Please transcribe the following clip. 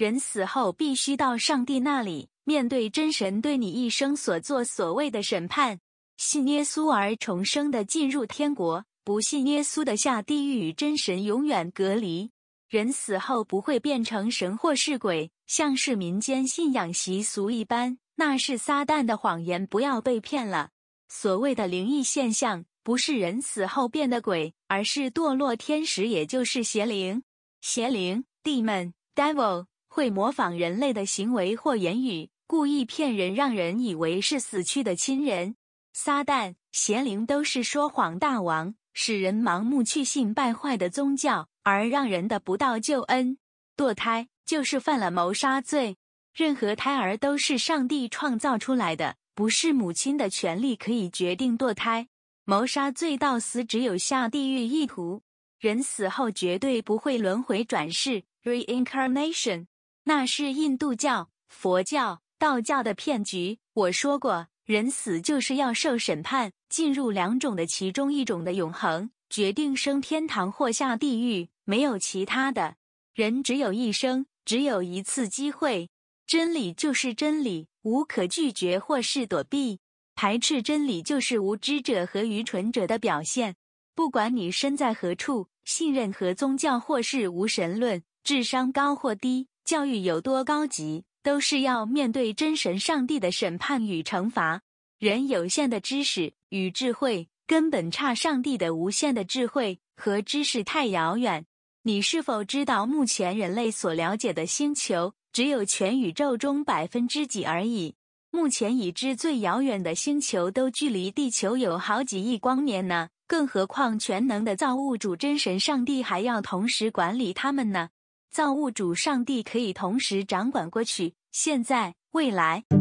人死后必须到上帝那里，面对真神对你一生所做所谓的审判。信耶稣而重生的进入天国，不信耶稣的下地狱，与真神永远隔离。人死后不会变成神或是鬼，像是民间信仰习俗一般，那是撒旦的谎言，不要被骗了。所谓的灵异现象，不是人死后变的鬼，而是堕落天使，也就是邪灵。邪灵 （demon, devil） 会模仿人类的行为或言语，故意骗人，让人以为是死去的亲人。撒旦、邪灵都是说谎大王，使人盲目去信败坏的宗教。而让人的不到救恩，堕胎就是犯了谋杀罪。任何胎儿都是上帝创造出来的，不是母亲的权利可以决定堕胎。谋杀罪到死只有下地狱一途，人死后绝对不会轮回转世 （reincarnation），那是印度教、佛教、道教的骗局。我说过，人死就是要受审判，进入两种的其中一种的永恒。决定升天堂或下地狱，没有其他的。人只有一生，只有一次机会。真理就是真理，无可拒绝或是躲避。排斥真理就是无知者和愚蠢者的表现。不管你身在何处，信任何宗教或是无神论，智商高或低，教育有多高级，都是要面对真神上帝的审判与惩罚。人有限的知识与智慧。根本差上帝的无限的智慧和知识太遥远。你是否知道，目前人类所了解的星球只有全宇宙中百分之几而已？目前已知最遥远的星球都距离地球有好几亿光年呢，更何况全能的造物主真神上帝还要同时管理他们呢？造物主上帝可以同时掌管过去、现在、未来。